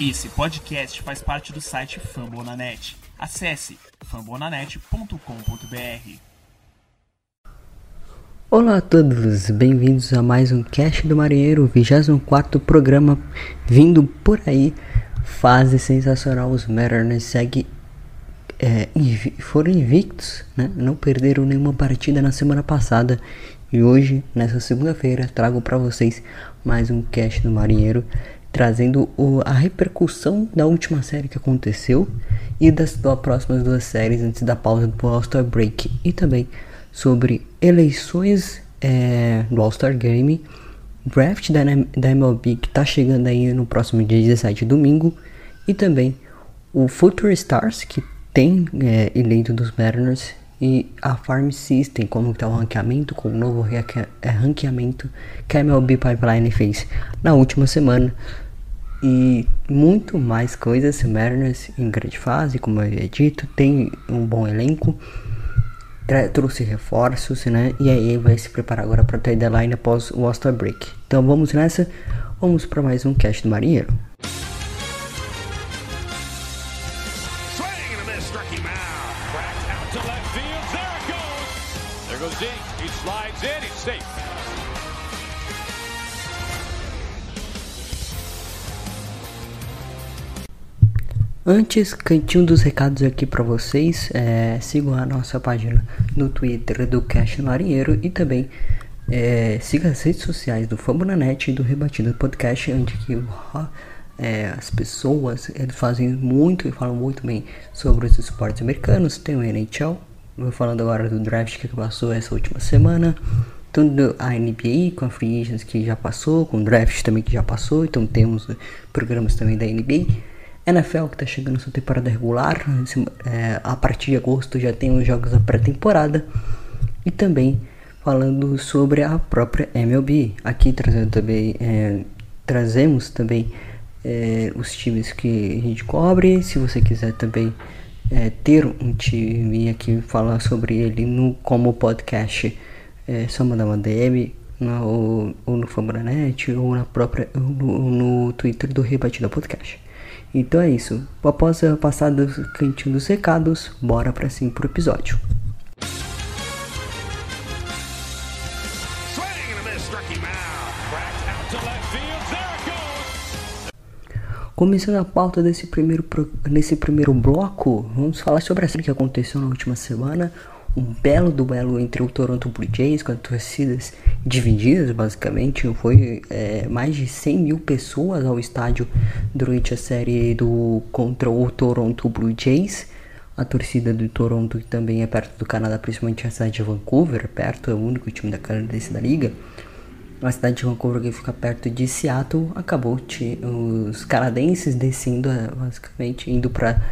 Esse podcast faz parte do site Fambonanet. Acesse fambonanet.com.br. Olá a todos, bem-vindos a mais um Cast do Marinheiro, 24 programa vindo por aí. Fase sensacional, os Mariners seguem é, foram invictos, né? não perderam nenhuma partida na semana passada e hoje, nessa segunda-feira, trago para vocês mais um cast do Marinheiro, trazendo o, a repercussão da última série que aconteceu e das, das próximas duas séries antes da pausa do All-Star Break. E também sobre eleições é, do All-Star Game, draft da, da MLB que está chegando aí no próximo dia 17, domingo, e também o Future Stars que tem é, eleito dos Mariners e a Farm System, como está o ranqueamento, com o novo é, ranqueamento que a MLB Pipeline fez na última semana. E muito mais coisas, Mariners em grande fase, como eu havia dito, tem um bom elenco, trouxe reforços, né? E aí vai se preparar agora para a deadline após o All-Star Break. Então vamos nessa, vamos para mais um cast do Marinheiro. Antes, cantinho dos recados aqui para vocês, é, sigam a nossa página no Twitter do Cash Marinheiro e também é, siga as redes sociais do Fambonanet e do Rebatido Podcast, onde que, é, as pessoas eles fazem muito e falam muito bem sobre os esportes americanos. Tem o NHL, vou falando agora do draft que passou essa última semana. Tudo a NBA com a Free Agents que já passou, com o draft também que já passou, então temos programas também da NBA. NFL que está chegando sua temporada regular, é, a partir de agosto já tem os jogos da pré-temporada e também falando sobre a própria MLB. Aqui trazendo também é, trazemos também é, os times que a gente cobre. Se você quiser também é, ter um time aqui falar sobre ele no como podcast, é só mandar uma DM no, ou, ou no Fambranet ou na própria no, no Twitter do Rebatida Podcast. Então é isso. Após a passada do cantinho dos recados, bora pra cima pro episódio. Começando a pauta desse primeiro, nesse primeiro bloco, vamos falar sobre a série que aconteceu na última semana, um belo duelo entre o Toronto Blue Jays com as torcidas divididas, basicamente. Foi é, mais de 100 mil pessoas ao estádio durante a série do contra o Toronto Blue Jays. A torcida do Toronto, que também é perto do Canadá, principalmente a cidade de Vancouver, perto, é o único time da canadense da liga. A cidade de Vancouver, que fica perto de Seattle, acabou os canadenses descendo, basicamente, indo para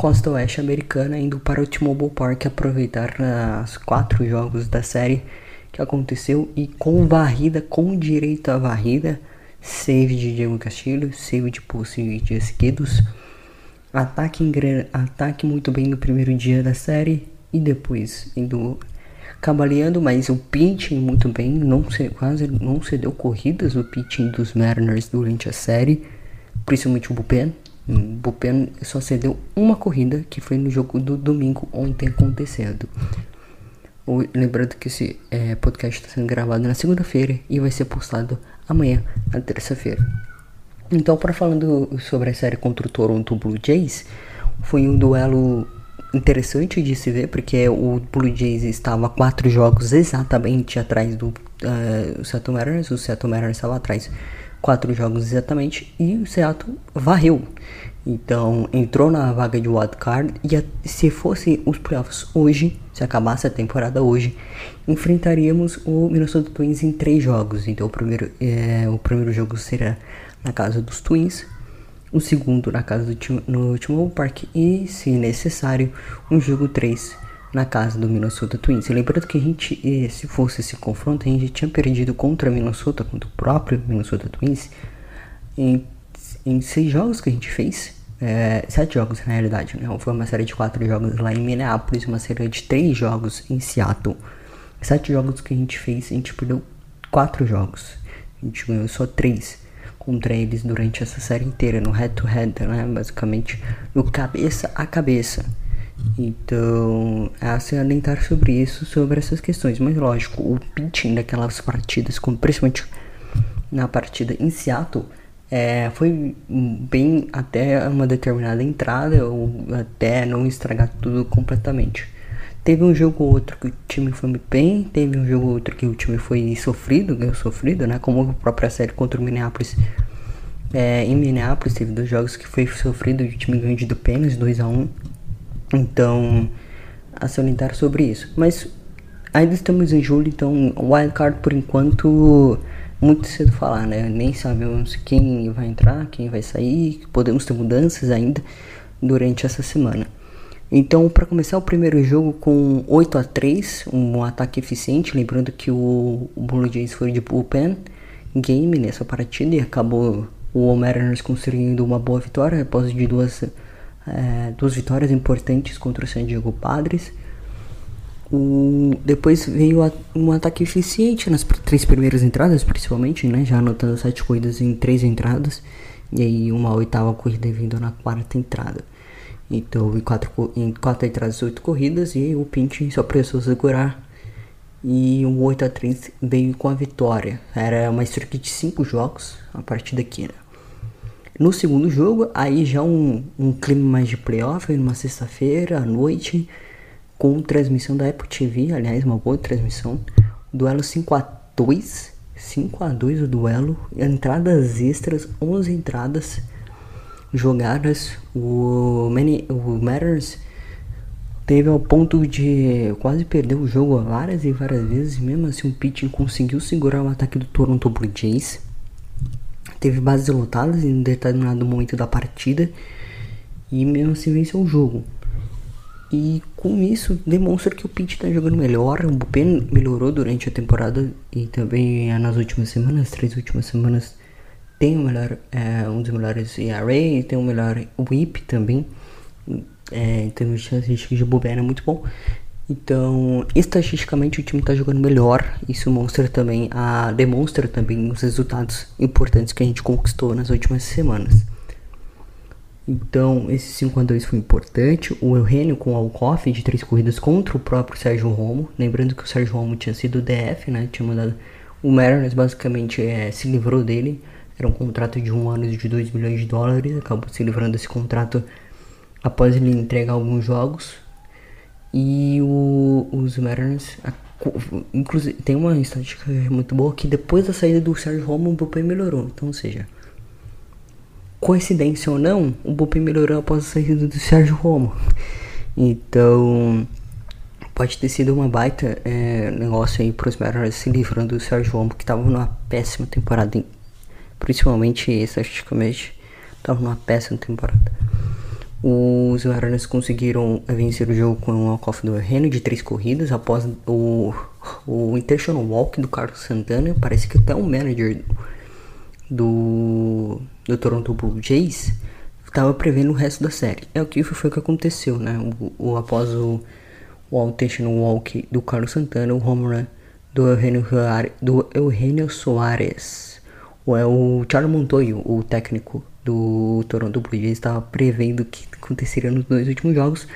costa oeste americana indo para o T-Mobile Park aproveitar os quatro jogos da série que aconteceu e com varrida, com direito a varrida, save de Diego Castilho, save de Pulse e dias seguidos, ataque, ataque muito bem no primeiro dia da série e depois indo cabaleando, mas o pitching muito bem, não se, quase não cedeu corridas o pitching dos Mariners durante a série, principalmente o bullpen, o Bullpen só cedeu uma corrida, que foi no jogo do domingo ontem acontecendo. Lembrando que esse é, podcast está sendo gravado na segunda-feira e vai ser postado amanhã, na terça-feira. Então, para falando sobre a série contra o Toronto Blue Jays, foi um duelo interessante de se ver, porque o Blue Jays estava quatro jogos exatamente atrás do uh, Seattle Mariners, o Seattle Mariners estava atrás quatro jogos exatamente e o Seattle varreu. Então entrou na vaga de wildcard e se fosse os playoffs hoje, se acabasse a temporada hoje, enfrentaríamos o Minnesota Twins em três jogos. Então o primeiro, é, o primeiro jogo será na casa dos Twins, o segundo na casa do no T-Mobile Park e, se necessário, um jogo 3 na casa do Minnesota Twins. Lembrando que a gente, eh, se fosse esse confronto, a gente tinha perdido contra Minnesota, contra o próprio Minnesota Twins, em, em seis jogos que a gente fez. É, sete jogos na realidade, né? Foi uma série de quatro jogos lá em Minneapolis, uma série de três jogos em Seattle. Sete jogos que a gente fez, a gente perdeu quatro jogos. A gente ganhou só três. contra eles durante essa série inteira, no head-to-head, -head, né? Basicamente, no cabeça a cabeça. Então, é a se sobre isso, sobre essas questões. Mas lógico, o pitching daquelas partidas, como principalmente na partida em Seattle, é, foi bem até uma determinada entrada ou até não estragar tudo completamente. Teve um jogo ou outro que o time foi bem, teve um jogo ou outro que o time foi sofrido, ganhou sofrido, né? Como a própria série contra o Minneapolis. É, em Minneapolis teve dois jogos que foi sofrido, o time ganhou de apenas 2 a 1 um. Então, a salientar sobre isso. Mas ainda estamos em julho, então wildcard por enquanto muito cedo falar, né? Nem sabemos quem vai entrar, quem vai sair, podemos ter mudanças ainda durante essa semana. Então, para começar o primeiro jogo com 8 a 3, um ataque eficiente, lembrando que o, o Blue Jays foi de bullpen game nessa partida e acabou o Mariners conseguindo uma boa vitória após de duas, é, duas vitórias importantes contra o San Diego Padres. O, depois veio a, um ataque eficiente nas três primeiras entradas, principalmente, né? Já anotando sete corridas em três entradas. E aí uma oitava corrida vindo na quarta entrada. Então em quatro, em quatro entradas, oito corridas. E o Pinch só precisou segurar. E o 8 a 3 veio com a vitória. Era uma streak de cinco jogos a partir daqui, né? No segundo jogo, aí já um, um clima mais de playoff, numa sexta-feira à noite com transmissão da Apple TV, aliás, uma boa transmissão. Duelo 5 a 2 5 a 2 o duelo, entradas extras, 11 entradas jogadas. O, Many, o Matters teve ao ponto de quase perder o jogo várias e várias vezes, mesmo assim o pitching conseguiu segurar o ataque do Toronto Blue Jays. Teve bases lotadas em um determinado momento da partida e mesmo assim venceu o jogo. E com isso demonstra que o Pitt está jogando melhor, o Bupen melhorou durante a temporada e também nas últimas semanas, as três últimas semanas tem o melhor, é, um dos melhores ERA, tem o melhor WHIP também, é, em termos de estatísticas de Bupen é muito bom. Então, estatisticamente o time está jogando melhor. Isso mostra também a demonstra também os resultados importantes que a gente conquistou nas últimas semanas. Então, esse 5 a 2 foi importante. O Eugênio com o Alcoff de três corridas contra o próprio Sérgio Romo. Lembrando que o Sérgio Romo tinha sido DF, né? Tinha mandado. O Mariners basicamente é, se livrou dele. Era um contrato de um ano de 2 milhões de dólares. Acabou se livrando desse contrato após ele entregar alguns jogos. E o, os Mariners. Inclusive, tem uma estatística muito boa que depois da saída do Sérgio Romo, o bullpen melhorou. Então, ou seja coincidência ou não, o Bullpen melhorou após a saída do Sérgio Romo. Então, pode ter sido uma baita é, negócio aí para os Mariners se livrando do Sérgio Romo, que estava numa péssima temporada, principalmente estatisticamente, estava numa péssima temporada. Os Mariners conseguiram vencer o jogo com um walk-off do Reino de três corridas após o, o intentional walk do Carlos Santana. Parece que até o manager do, do Toronto Blue Jays estava prevendo o resto da série. É o que foi o que aconteceu, né? O, o após o, o intentional walk do Carlos Santana, o home run do Eugenio, do Eugenio Soares. É o Charlie Montoyo, o técnico do Toronto Blue Jays, estava prevendo o que aconteceria nos dois últimos jogos.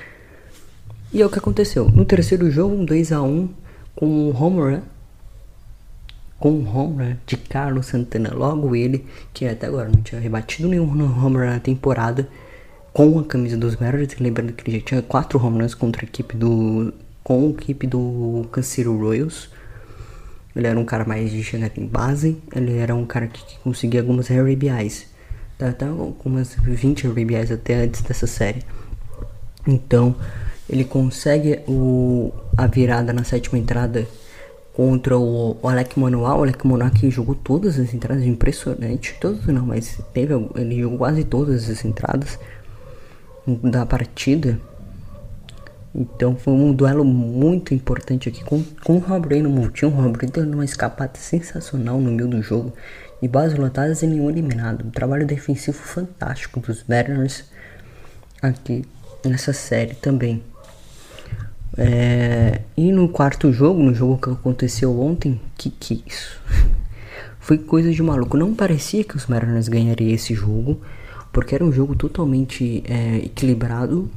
E é o que aconteceu. No terceiro jogo, um 2 a 1 com um home run com um home run de Carlos Santana, logo ele, que até agora não tinha rebatido nenhum home run na temporada, com a camisa dos Mariners, lembrando que ele já tinha quatro home runs contra a equipe do com a equipe do Kansas Royals. Ele era um cara mais de chegar em base, ele era um cara que, que conseguia algumas RBIs. Tá, tá com umas 20 RBIs até antes dessa série. Então, ele consegue o, a virada na sétima entrada contra o, o Alec Manuel. O Alec Manuel que jogou todas as entradas, impressionante. Todas não, mas teve, ele jogou quase todas as entradas da partida. Então foi um duelo muito importante aqui com, com o Rob no montinho. O Rob dando uma escapada sensacional no meio do jogo. E bases lotadas e nenhum eliminado. Um trabalho defensivo fantástico dos Mariners aqui nessa série também. É, e no quarto jogo, no jogo que aconteceu ontem, que que é isso? foi coisa de maluco. Não parecia que os Mariners ganhariam esse jogo, porque era um jogo totalmente é, equilibrado.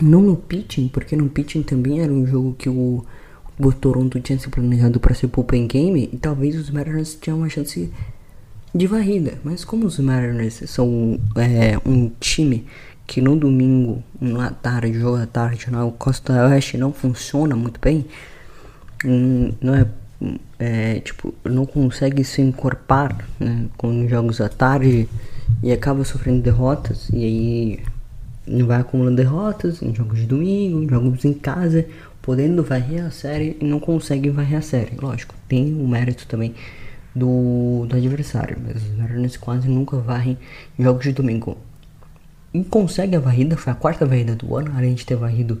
Não no pitching, porque no pitching também era um jogo que o, o Toronto tinha se planejado para ser bullpen game e talvez os Mariners tinham uma chance de varrida. Mas como os Mariners são é, um time que no domingo, na tarde, jogo à tarde, na Costa Oeste não funciona muito bem, hum, não é, é tipo, não consegue se encorpar né, com jogos à tarde e acaba sofrendo derrotas e aí vai acumulando derrotas em jogos de domingo, em jogos em casa, podendo varrer a série e não consegue varrer a série. Lógico, tem o mérito também do, do adversário, mas os Mariners quase nunca varrem jogos de domingo. E consegue a varrida, foi a quarta varrida do ano, além de ter varrido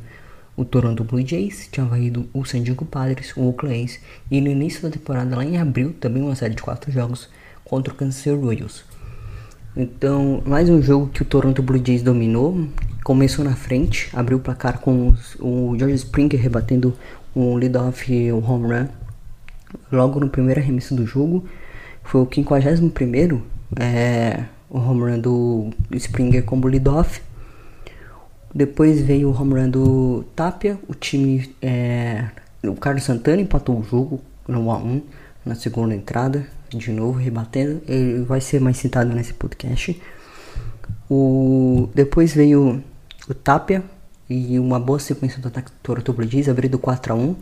o Toronto Blue Jays, tinha varrido o San Diego Padres, o Oakland e no início da temporada, lá em abril, também uma série de quatro jogos contra o Kansas City Royals. Então, mais um jogo que o Toronto Blue Jays dominou, começou na frente, abriu o placar com os, o George Springer rebatendo um lead-off um home run logo no primeiro arremesso do jogo. Foi o 51 é, o home run do Springer como lead-off. Depois veio o home run do Tapia. O time. É, o Carlos Santana empatou o jogo no 1x1 na segunda entrada. De novo, rebatendo. Ele vai ser mais citado nesse podcast. O, depois veio o Tapia e uma boa sequência do ataque do Toronto Blue Jays, abrindo 4 a 1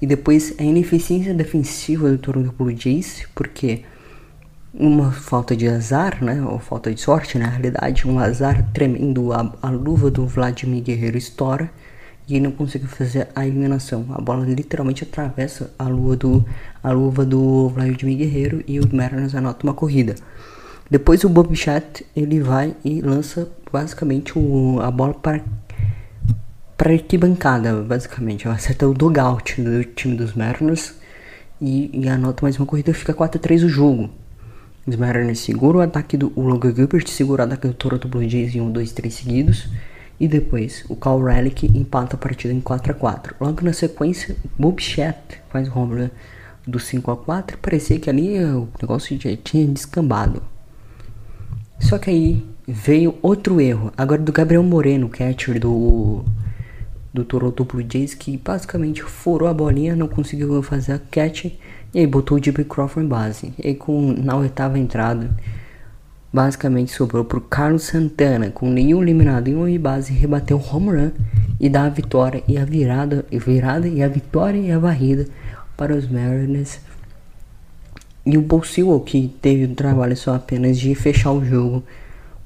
e depois a ineficiência defensiva do Toronto Blue Jays, porque uma falta de azar, né, ou falta de sorte na realidade, um azar tremendo, a, a luva do Vladimir Guerreiro estoura e ele não conseguiu fazer a eliminação. A bola literalmente atravessa a luva do, a luva do Vladimir Guerreiro e o Mariners anota uma corrida. Depois o Bob Chat ele vai e lança basicamente o, a bola para para arquibancada, basicamente. Ela acerta o dogout do time dos Mariners e, e anota mais uma corrida, fica 4 a 3 o jogo. Os Mariners seguram o ataque do Logan Gilbert, segura o ataque do Toronto Blue Jays em 1, 2, 3 seguidos. E depois o Cal Relic empata a partida em 4 a 4 Logo na sequência, Bob Chat faz o home run do 5 a 4 Parecia que ali o negócio já tinha descambado. Só que aí veio outro erro, agora do Gabriel Moreno, catcher do do Toronto Blue Jays que basicamente furou a bolinha, não conseguiu fazer a catch e aí botou o Jimmy Crawford em base. E com, na oitava entrada, basicamente sobrou pro Carlos Santana, com nenhum eliminado em uma base, rebateu o home run e dá a vitória e a virada, e virada e a vitória e a varrida para os Mariners. E o Paul que teve o trabalho só apenas de fechar o jogo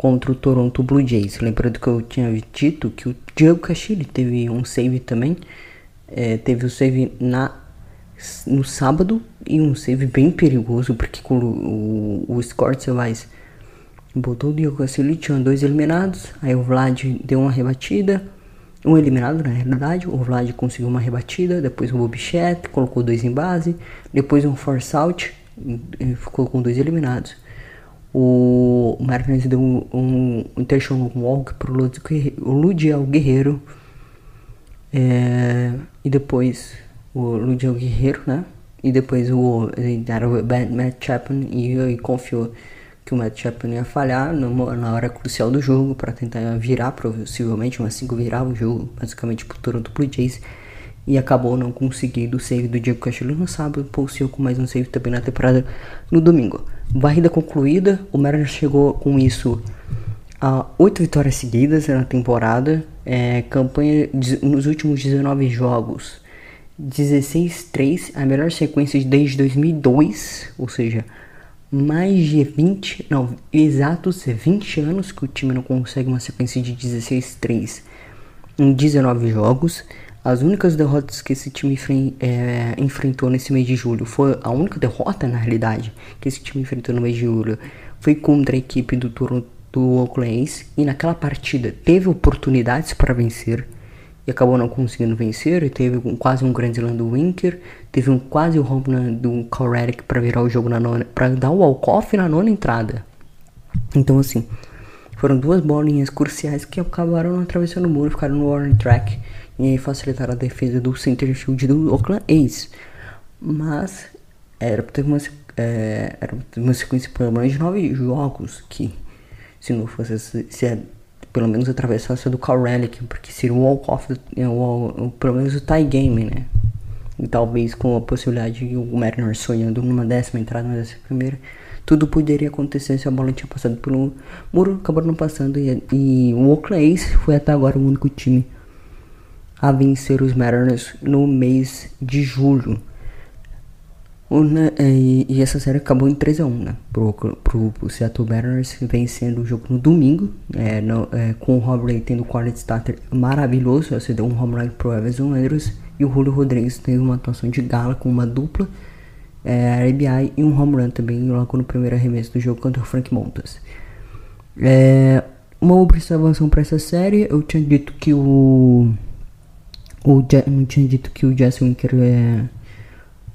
contra o Toronto Blue Jays. Lembrando que eu tinha dito que o Diego Castilho teve um save também. É, teve o um save na, no sábado e um save bem perigoso, porque o, o, o botou o Diego Castilho tinha dois eliminados. Aí o Vlad deu uma rebatida. Um eliminado na realidade, o Vlad conseguiu uma rebatida, depois o Bobichet colocou dois em base, depois um force out, ficou com dois eliminados. O Mariners deu um, um intentional walk pro Ludiel Guerreiro. É, e depois o Ludiel Guerreiro, né? E depois o deram o Matt Chapman e, e confiou que o Matt Chapman ia falhar na hora crucial do jogo para tentar virar, possivelmente, mas 5 virava o jogo, basicamente pro Toronto Blue Jays. E acabou não conseguindo o save do Diego Castilho no sábado, pulsou com mais um save também na temporada no domingo. Varrida concluída, o Mariners chegou com isso a oito vitórias seguidas na temporada. É, campanha de, nos últimos 19 jogos, 16-3, a melhor sequência desde 2002, ou seja, mais de 20, não, exatos 20 anos que o time não consegue uma sequência de 16-3 em 19 jogos. As únicas derrotas que esse time é, enfrentou nesse mês de julho foi a única derrota na realidade que esse time enfrentou no mês de julho foi contra a equipe do Toronto do Oakland e naquela partida teve oportunidades para vencer e acabou não conseguindo vencer. E teve um, quase um grande slam do Winker, teve um quase o home run do Corredic para virar o jogo na nona, para dar o walk-off na nona entrada. Então assim, foram duas bolinhas cruciais que acabaram atravessando o muro, ficaram no warning track e facilitar a defesa do center field do Oakland A's. Mas era para ter uma é, era uma sequência pelo menos de nove jogos que se não fosse se é, pelo menos atravessasse do Cal Relic, porque seria o walk-off, o, pelo menos o tie game, né? E talvez com a possibilidade de o Mariner sonhando numa décima entrada, uma décima primeira, tudo poderia acontecer se a bola tinha passado pelo muro, acabou não passando e, e o Oakland Ace foi até agora o único time a vencer os Mariners no mês de julho. E, e, essa série acabou em 3 a 1 né? Pro, pro, pro Seattle Mariners vencendo o jogo no domingo, é, no, é, com o Rob Ray tendo quarto starter maravilhoso, você deu um home run pro Everson Andrews e o Julio Rodrigues teve uma atuação de gala com uma dupla é, RBI e um home run também logo no primeiro arremesso do jogo contra o Frank Montas. É, uma observação para essa série, eu tinha dito que o o não tinha dito que o Jesse Winker é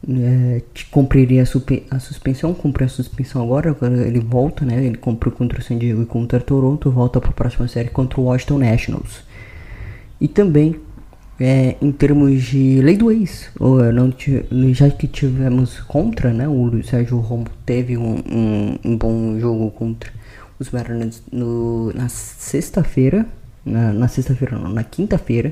é, cumpriria a, a, suspensão, cumpre a suspensão agora, agora ele volta, né? Ele cumpriu contra o San Diego e contra o Toronto, volta para a próxima série contra o Washington Nationals. E também, é, em termos de lei do ex, ou, não, já que tivemos contra, né? O Sérgio Romo teve um, um, um bom jogo contra os Mariners no, na sexta-feira, na, na sexta-feira não, na quinta-feira,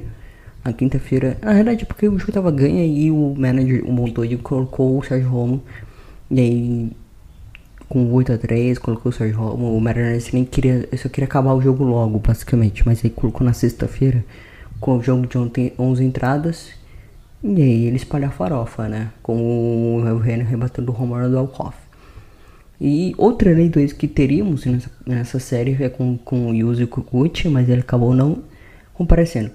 na quinta-feira. Na verdade, porque o jogo tava ganha e o manager, o Montoya, colocou o Sérgio Romo. E aí, com 8 a 3 colocou o Sérgio Romo. O Mariners nem queria, só queria acabar o jogo logo, basicamente. Mas aí colocou na sexta-feira, com o jogo de ontem, 11 entradas. E aí ele espalha a farofa, né? Com o Renner rebatendo o home do Alcoff. E outra lei do ex que teríamos nessa, nessa série é com, com o Yuzi Kukuchi, mas ele acabou não comparecendo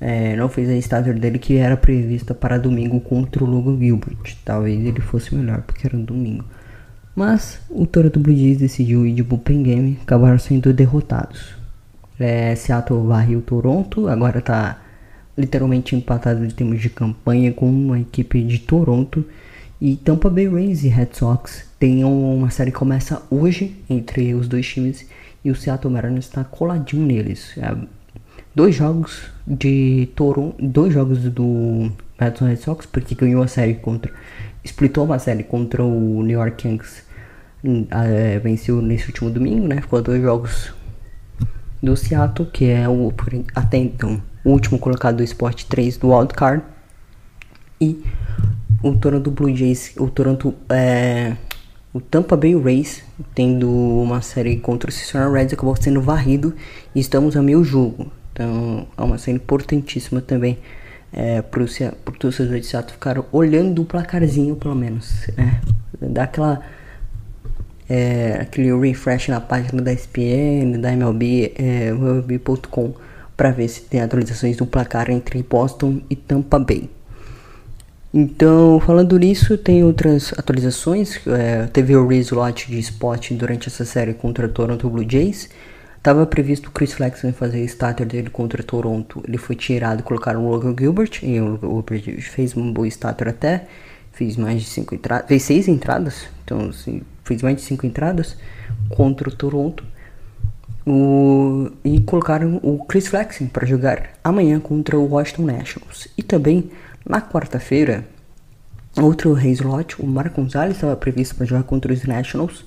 é, não fez a starter dele que era prevista para domingo contra o Logan Gilbert. Talvez ele fosse melhor porque era domingo. Mas o Toronto Blue Jays decidiu ir de bullpen game, acabaram sendo derrotados. É, Seattle varreu Toronto, agora está literalmente empatado em termos de campanha com a equipe de Toronto. E Tampa Bay Rays e Red Sox tem uma série que começa hoje entre os dois times e o Seattle Mariners está coladinho neles. É, dois jogos de Toronto, dois jogos do Boston Red Sox, porque ganhou a série contra, splitou uma série contra o New York Yankees, é, venceu nesse último domingo, né? Ficou dois jogos do Seattle, que é o até então o último colocado do Sport 3 do Wild Card e o Toronto Blue Jays, o Toronto é, o Tampa Bay Rays tendo uma série contra o Cincinnati Reds acabou sendo varrido e estamos a meio jogo. Então é uma cena importantíssima também é, para os torcedores de Seattle ficar olhando o placarzinho pelo menos. Né? Dá aquela, é, aquele refresh na página da ESPN, da MLB, é, MLB.com para ver se tem atualizações do placar entre Boston e Tampa Bay. Então, falando nisso, tem outras atualizações. É, teve o reslot de spot durante essa série contra o Toronto Blue Jays. Tava previsto o Chris Flexen fazer starter dele contra Toronto. Ele foi tirado, colocaram o Logan Gilbert. E o Gilbert fez um bom starter até. Fez mais de 5 entradas. Fez 6 entradas. Então, assim, fez mais de 5 entradas contra o Toronto. O, e colocaram o Chris Flexen para jogar amanhã contra o Washington Nationals. E também na quarta-feira, outro slot, o Marco Gonzalez estava previsto para jogar contra os Nationals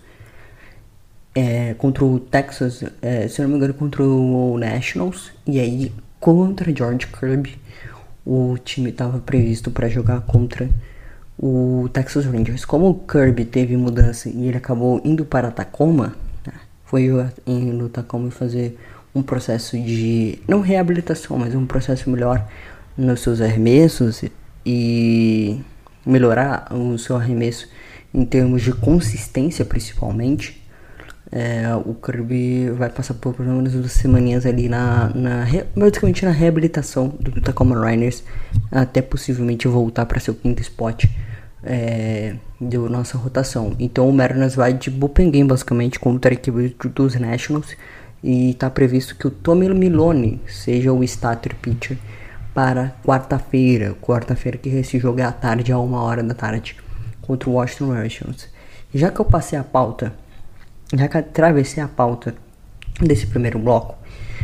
é, contra o Texas, é, se não me engano, contra o Nationals. E aí, contra George Kirby, o time estava previsto para jogar contra o Texas Rangers. Como o Kirby teve mudança e ele acabou indo para Tacoma, né, foi indo Tacoma fazer um processo de, não reabilitação, mas um processo melhor nos seus arremessos e melhorar o seu arremesso em termos de consistência principalmente é, o Kirby vai passar por pelo menos duas semaninhas ali na, na basicamente na reabilitação do Tacoma Rainers até possivelmente voltar para seu quinto spot é, nossa rotação. Então o Mariners vai de bullpen game basicamente contra a equipe dos Nationals e está previsto que o Tommy Milone seja o starter pitcher para quarta-feira, quarta-feira que esse jogo é à tarde a uma hora da tarde contra o Washington Nationals. Já que eu passei a pauta já que atravessei a pauta desse primeiro bloco,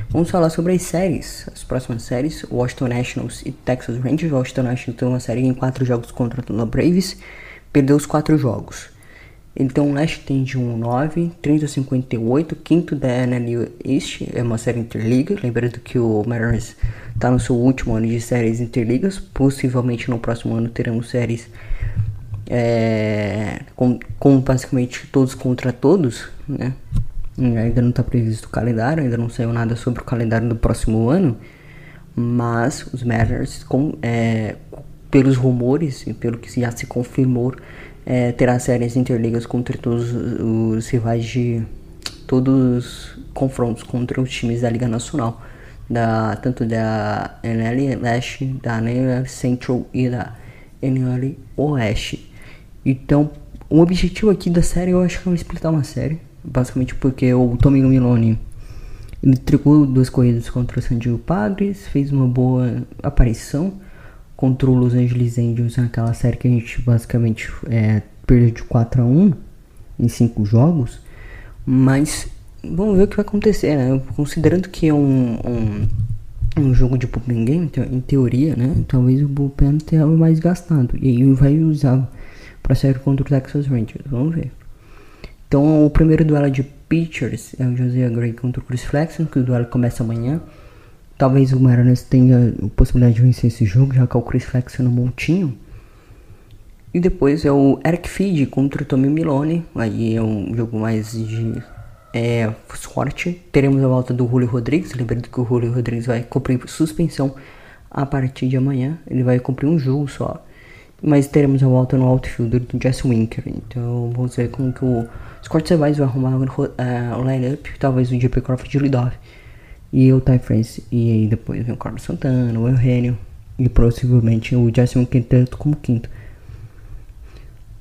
vamos falar sobre as séries, as próximas séries, Washington Nationals e Texas Rangers. Washington Nationals tem uma série em quatro jogos contra o Braves, perdeu os quatro jogos. Então, o Leste tem de 1-9, 30-58, quinto da NL East, é uma série interliga. Lembrando que o Mariners está no seu último ano de séries interligas. Possivelmente no próximo ano teremos séries é, com, com basicamente todos contra todos, né? Ainda não está previsto o calendário, ainda não saiu nada sobre o calendário do próximo ano. Mas os Mariners, com, é, pelos rumores e pelo que já se confirmou, é, terá séries interligas contra todos os rivais de todos os confrontos contra os times da Liga Nacional, da, tanto da NL Leste, da NL Central e da NL Oeste. Então, o objetivo aqui da série eu acho que é explicar uma série, basicamente porque o Tommy Milone ele trocou duas corridas contra o San Diego Padres, fez uma boa aparição contra o Los Angeles Angels naquela série que a gente basicamente é, perdeu de 4 a 1 em 5 jogos. Mas vamos ver o que vai acontecer, né? Considerando que é um, um, um jogo de bullpen game, em teoria, né? Talvez o bullpen tenha mais gastado. E aí vai usar para série contra o Texas Rangers. Vamos ver. Então o primeiro duelo de pitchers é o José Gray contra o Chris Flexen, que o duelo começa amanhã. Talvez o Mariners tenha a possibilidade de vencer esse jogo, já que é o Chris Flexen no montinho. E depois é o Eric Feed contra o Tommy Milone. Aí é um jogo mais de é, sorte. Teremos a volta do Julio Rodrigues. Lembrando que o Julio Rodrigues vai cumprir suspensão a partir de amanhã. Ele vai cumprir um jogo só. Mas teremos a volta no outfielder do Jess Winker. Então vamos ver como que o Scott Sevais vai arrumar uh, o lineup. Talvez o JP Crawford de leadoff e o Ty France. E aí depois vem o Carlos Santana, o Eugenio e possivelmente o Justin Quinteto como quinto.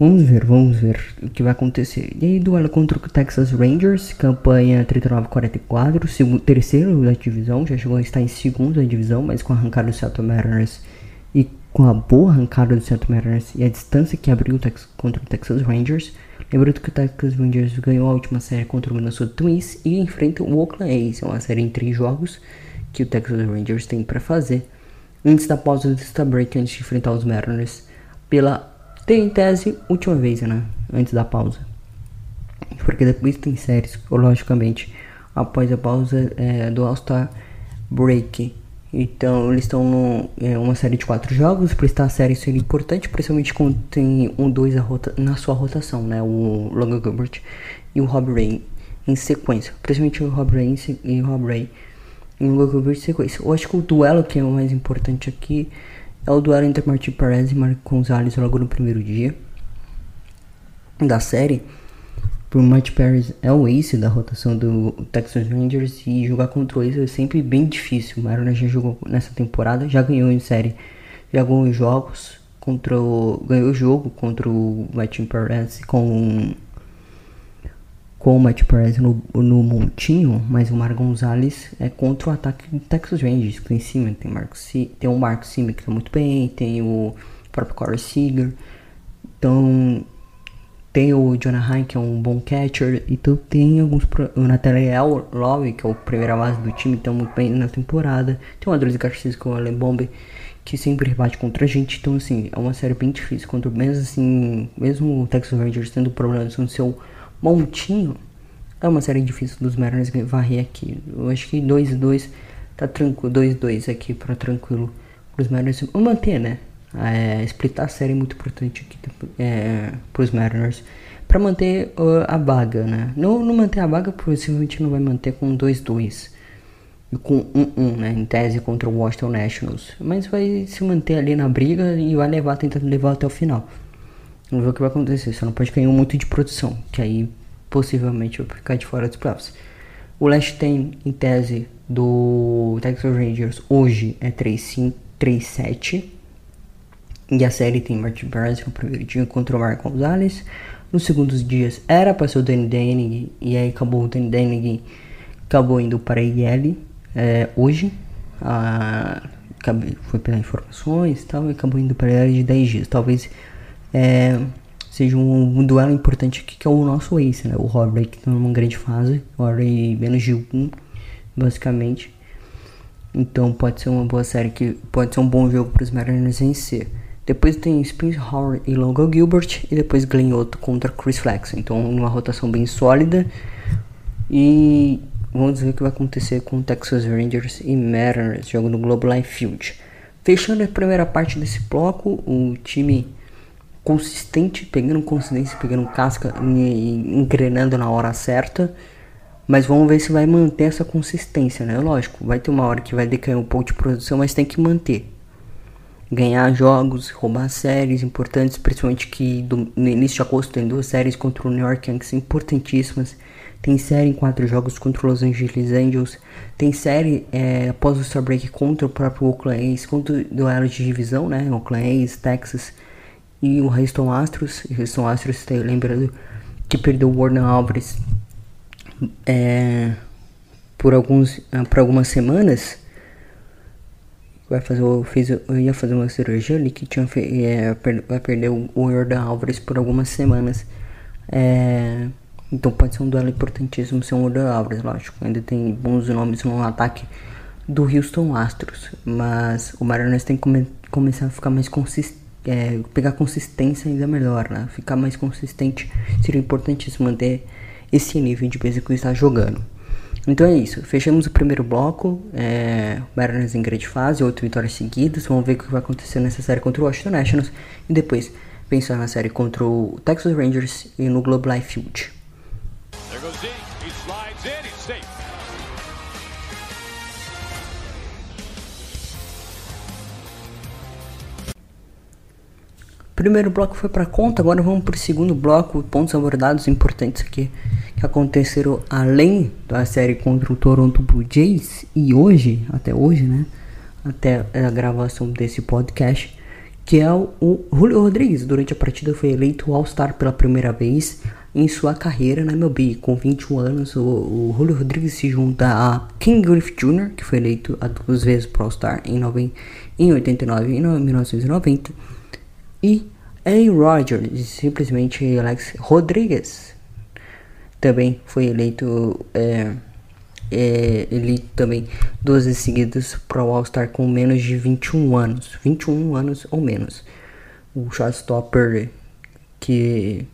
Vamos ver, vamos ver o que vai acontecer. E aí duelo contra o Texas Rangers, campanha 39-44, terceiro da divisão, já chegou a estar em segundo da divisão, mas com a arrancada do Seattle Mariners e com a boa arrancada do Seattle Mariners e a distância que abriu contra o Texas Rangers, Lembrando que o Texas Rangers ganhou a última série contra o Minnesota Twins e enfrenta o Oakland A's. É uma série em três jogos que o Texas Rangers tem para fazer. Antes da pausa do Star Break, antes de enfrentar os Mariners, pela, em tese, última vez, né? Antes da pausa. Porque depois tem séries, logicamente, após a pausa é, do All-Star Break. Então eles estão numa é, uma série de quatro jogos, por isso a série seria importante, principalmente quando tem um dois na sua rotação, né? O Logan Gilbert e o Rob Ray em sequência, principalmente o Rob Ray e o Rob Ray e o Logan Gilbert em sequência. Eu acho que o duelo que é o mais importante aqui é o duelo entre Martin Perez e Marco Gonzalez logo no primeiro dia da série por Matt Paris é o ace da rotação do Texas Rangers e jogar contra o ace é sempre bem difícil. O Mariner já jogou nessa temporada, já ganhou em série, já ganhou jogos contra o, ganhou o jogo contra o Matt Perez com com o Matt Perez no, no montinho, mas o Mar Gonzalez é contra o ataque do Texas Rangers, que em cima tem, Marco, tem o Marco Sima que tá muito bem, tem o próprio Corey Seager, então tem o Jonah Hine, que é um bom catcher. E tu tem alguns. O Nathaniel Lowe, que é o primeira base do time, tá muito bem na temporada. Tem o Andres Garcia com o Allen Bomber, que sempre rebate contra a gente. Então, assim, é uma série bem difícil. Contra, mesmo assim, mesmo o Texas Rangers tendo problemas no seu montinho, é uma série difícil dos Mariners varrer aqui. Eu acho que 2-2 tá tranquilo. 2-2 aqui pra tranquilo pros Mariners manter, né? É, splitar a série é muito importante aqui é, para os Mariners para manter uh, a vaga, né? Não, não manter a vaga, possivelmente não vai manter com 2-2 e com 1-1, né? Em tese contra o Washington Nationals, mas vai se manter ali na briga e vai levar, tentando levar até o final. Vamos ver o que vai acontecer. Só não pode cair muito de produção, que aí possivelmente vai ficar de fora dos playoffs. O last tem, em tese, do Texas Rangers hoje é 3-7. E a série tem Martin Burns no primeiro dia contra o Mark Gonzalez. Nos segundos dias era para ser o Danny Denning e aí acabou o Danny Denning acabou indo para a IL é, hoje. A, foi pelas informações e tal e acabou indo para a IL de 10 dias. Talvez é, seja um, um, duelo importante aqui que é o nosso ace, né? O Rory que está numa grande fase. O Rory menos de 1, basicamente. Então pode ser uma boa série que pode ser um bom jogo para os Mariners vencer. Depois tem Spence Howard e Logan Gilbert. E depois Glenn Otto contra Chris Flex. Então, uma rotação bem sólida. E vamos ver o que vai acontecer com Texas Rangers e Mariners, jogo no Globe Life Field. Fechando a primeira parte desse bloco, o time consistente, pegando consistência, pegando casca e engrenando na hora certa. Mas vamos ver se vai manter essa consistência, né? Lógico, vai ter uma hora que vai decair um pouco de produção, mas tem que manter. Ganhar jogos, roubar séries importantes, principalmente que do, no início de agosto tem duas séries contra o New York Yankees importantíssimas. Tem série em quatro jogos contra os Los Angeles Angels. Tem série é, após o Star Break contra o próprio Oakland A's, contra o duelo de divisão, né? Oakland A's, Texas e o Houston Astros. O Houston Astros, lembrando que perdeu o Warner Alvarez é, por, alguns, ah, por algumas semanas. Vai fazer, fez, eu ia fazer uma cirurgia ali que tinha, é, vai perder o, o Jordan Alvarez por algumas semanas. É, então pode ser um duelo importantíssimo ser um Jordan Alvarez, lógico. Ainda tem bons nomes no ataque do Houston Astros. Mas o Mariners tem que come, começar a ficar mais consistente é, pegar consistência ainda melhor, né? Ficar mais consistente seria importantíssimo manter esse nível de vez que está jogando. Então é isso, fechamos o primeiro bloco, é, Mariners em grande fase, oito vitórias seguidas, vamos ver o que vai acontecer nessa série contra o Washington Nationals e depois pensar na série contra o Texas Rangers e no Globe Life Field. primeiro bloco foi para conta, agora vamos para o segundo bloco, pontos abordados importantes aqui que aconteceram além da série contra o Toronto Blue Jays e hoje, até hoje, né, até a gravação desse podcast, que é o, Julio Rodrigues. Durante a partida foi eleito All-Star pela primeira vez em sua carreira na MLB. Com 21 anos, o, o Julio Rodrigues se junta a King Griffith Jr., que foi eleito a duas vezes para All-Star em, em 89 e em 1990 e A. Rogers, simplesmente Alex Rodrigues, também foi eleito, é, é, eleito também duas vezes seguidas para o All-Star com menos de 21 anos, 21 anos ou menos. O shortstopper que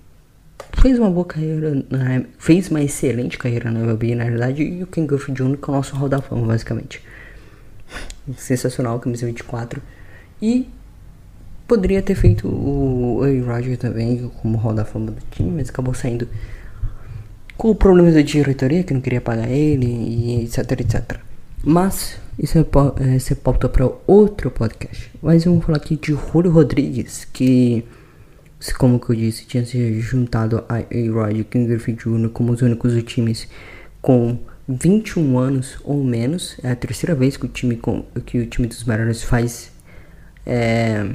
fez uma boa carreira, na, fez uma excelente carreira na MLB, na verdade, e o Ken Griffey Jr. que é o nosso Hall da Fama, basicamente. Sensacional, camisa 24. E Poderia ter feito o Rodgers também como Hall da Fama do time, mas acabou saindo com problemas da diretoria que não queria pagar ele e etc, etc. Mas isso é, é pauta para outro podcast. Mas vamos falar aqui de Julio Rodrigues, que, como que eu disse, tinha se juntado a A-Rod e King Griffith Jr. como os únicos times com 21 anos ou menos. É a terceira vez que o time, com, que o time dos Mariners faz. É,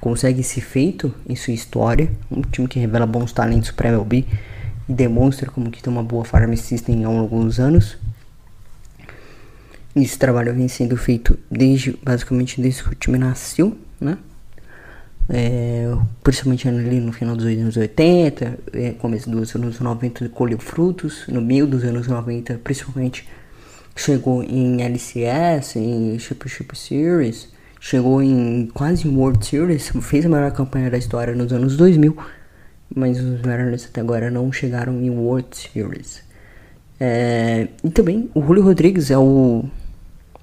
consegue esse feito em sua história. Um time que revela bons talentos para MLB demonstra como que tem uma boa farm system há alguns anos. Esse trabalho vem sendo feito desde basicamente desde que o time nasceu, né? É, principalmente ali no final dos anos 80, é, começo dos anos 90 colheu frutos, no meio dos anos 90 principalmente chegou em LCS, em Championship Series, chegou em quase World Series, fez a melhor campanha da história nos anos 2000, mas os Mariners até agora não chegaram em World Series. É, e também o Julio Rodrigues é o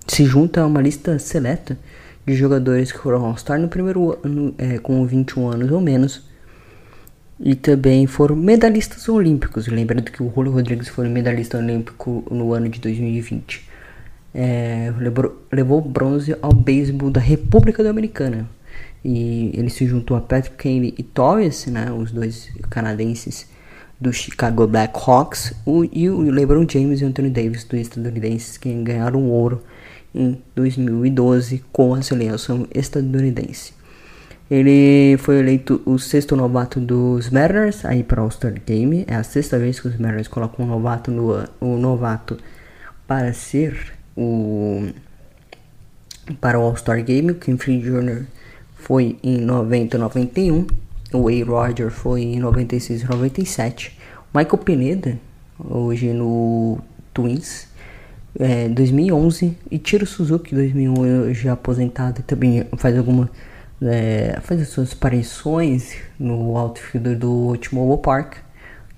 se junta a uma lista seleta de jogadores que foram All-Star no primeiro ano é, com 21 anos ou menos. E também foram medalhistas olímpicos. Lembrando que o Julio Rodrigues foi medalhista olímpico no ano de 2020 é, levou, levou bronze ao beisebol da República Dominicana. E ele se juntou a Patrick Kane e Torres, né, os dois canadenses do Chicago Blackhawks, o, e o LeBron James e o Anthony Davis, dois estadunidenses que ganharam ouro em 2012 com a seleção estadunidense. Ele foi eleito o sexto novato dos Mariners aí para o All-Star Game. É a sexta vez que os Mariners colocam um novato no um novato para ser o para o All-Star Game, o Ken Free Jr. foi em 90 91, o A. Roger foi em 96 97, Michael Pineda hoje no Twins é, 2011 e Tiro Suzuki 2001 já aposentado também faz alguma é, fazer suas aparições no outfield do T-Mobile Park,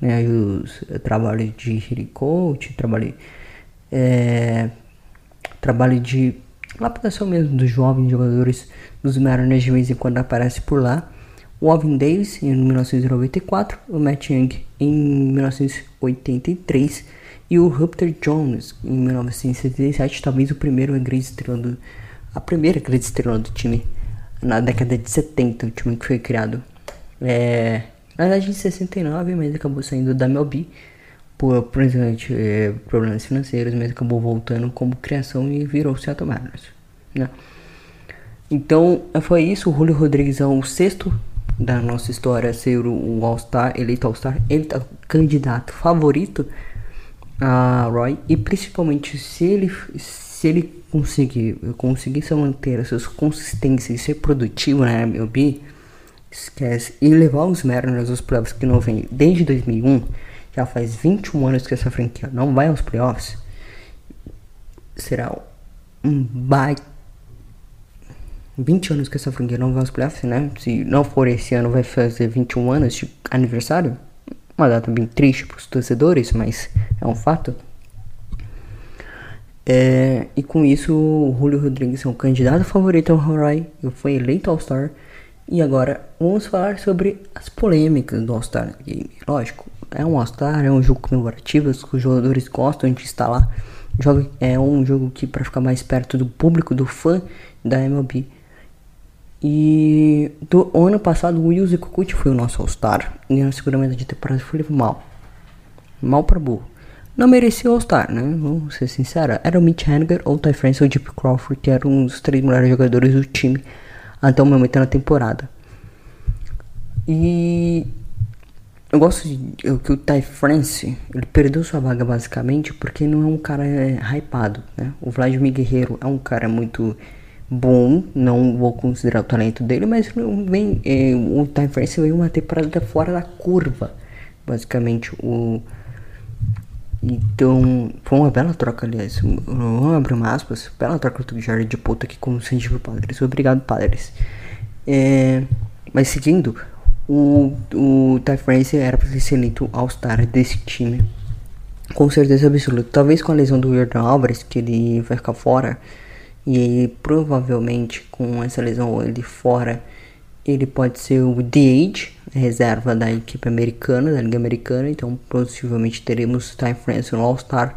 né, os trabalhos de coach, trabalho, é, trabalho de lapidação mesmo dos jovens jogadores dos Mariners de vez em quando aparece por lá. O Alvin Davis em 1994, o Matt Young em 1983 e o Rupert Jones em 1977, talvez o primeiro grande estrela do, a primeira grande estrela do time na década de 70, o time que foi criado. É, na verdade em 69, mas acabou saindo da MLB por, por é, problemas financeiros, mas acabou voltando como criação e virou o Seattle Mariners. Né? Então foi isso, o Julio Rodrigues é o sexto da nossa história a ser o All-Star, eleito All-Star, ele tá candidato favorito a Roy e principalmente se ele se ele conseguir conseguir se manter as suas consistências e ser produtivo na MLB, esquece e levar os Mariners aos playoffs que não vem desde 2001, já faz 21 anos que essa franquia não vai aos playoffs, será um baita 20 anos que essa franquia não vai aos playoffs, né? Se não for esse ano, vai fazer 21 anos de aniversário. Uma data bem triste para os torcedores, mas é um fato. É, e com isso, o Julio Rodrigues é um candidato favorito ao Hawaii. Foi eleito All-Star. E agora vamos falar sobre as polêmicas do All-Star Game. Lógico, é um All-Star, é um jogo comemorativo, os jogadores gostam de estar lá. Jogo, é um jogo que para ficar mais perto do público, do fã da MLB. E do ano passado o Wilson Kikuchi foi o nosso All-Star. E na segunda de temporada foi mal. Mal pra burro. Não merecia All-Star, né? Vamos ser sinceros. Era o Mitch Haniger, ou o Ty France ou o Jeep Crawford, que eram os três melhores jogadores do time até o momento na temporada. E eu gosto de que o Ty France ele perdeu sua vaga basicamente porque não é um cara é, hypado, né? O Vladimir Guerreiro é um cara muito bom, não vou considerar o talento dele, mas vem, é, o Time Force veio uma temporada fora da curva, basicamente o então foi uma bela troca aliás, vamos abrir uma aspas, bela troca do Jared de puta aqui com o Sandy Padres, obrigado Padres. É, mas seguindo, o, o Ty France era para ser eleito All-Star desse time. Com certeza absoluta. Talvez com a lesão do Jordan Alvarez, que ele vai ficar fora, e provavelmente com essa lesão ele fora, ele pode ser o DH, reserva da equipe americana, da Liga Americana. Então possivelmente teremos Ty France no All-Star.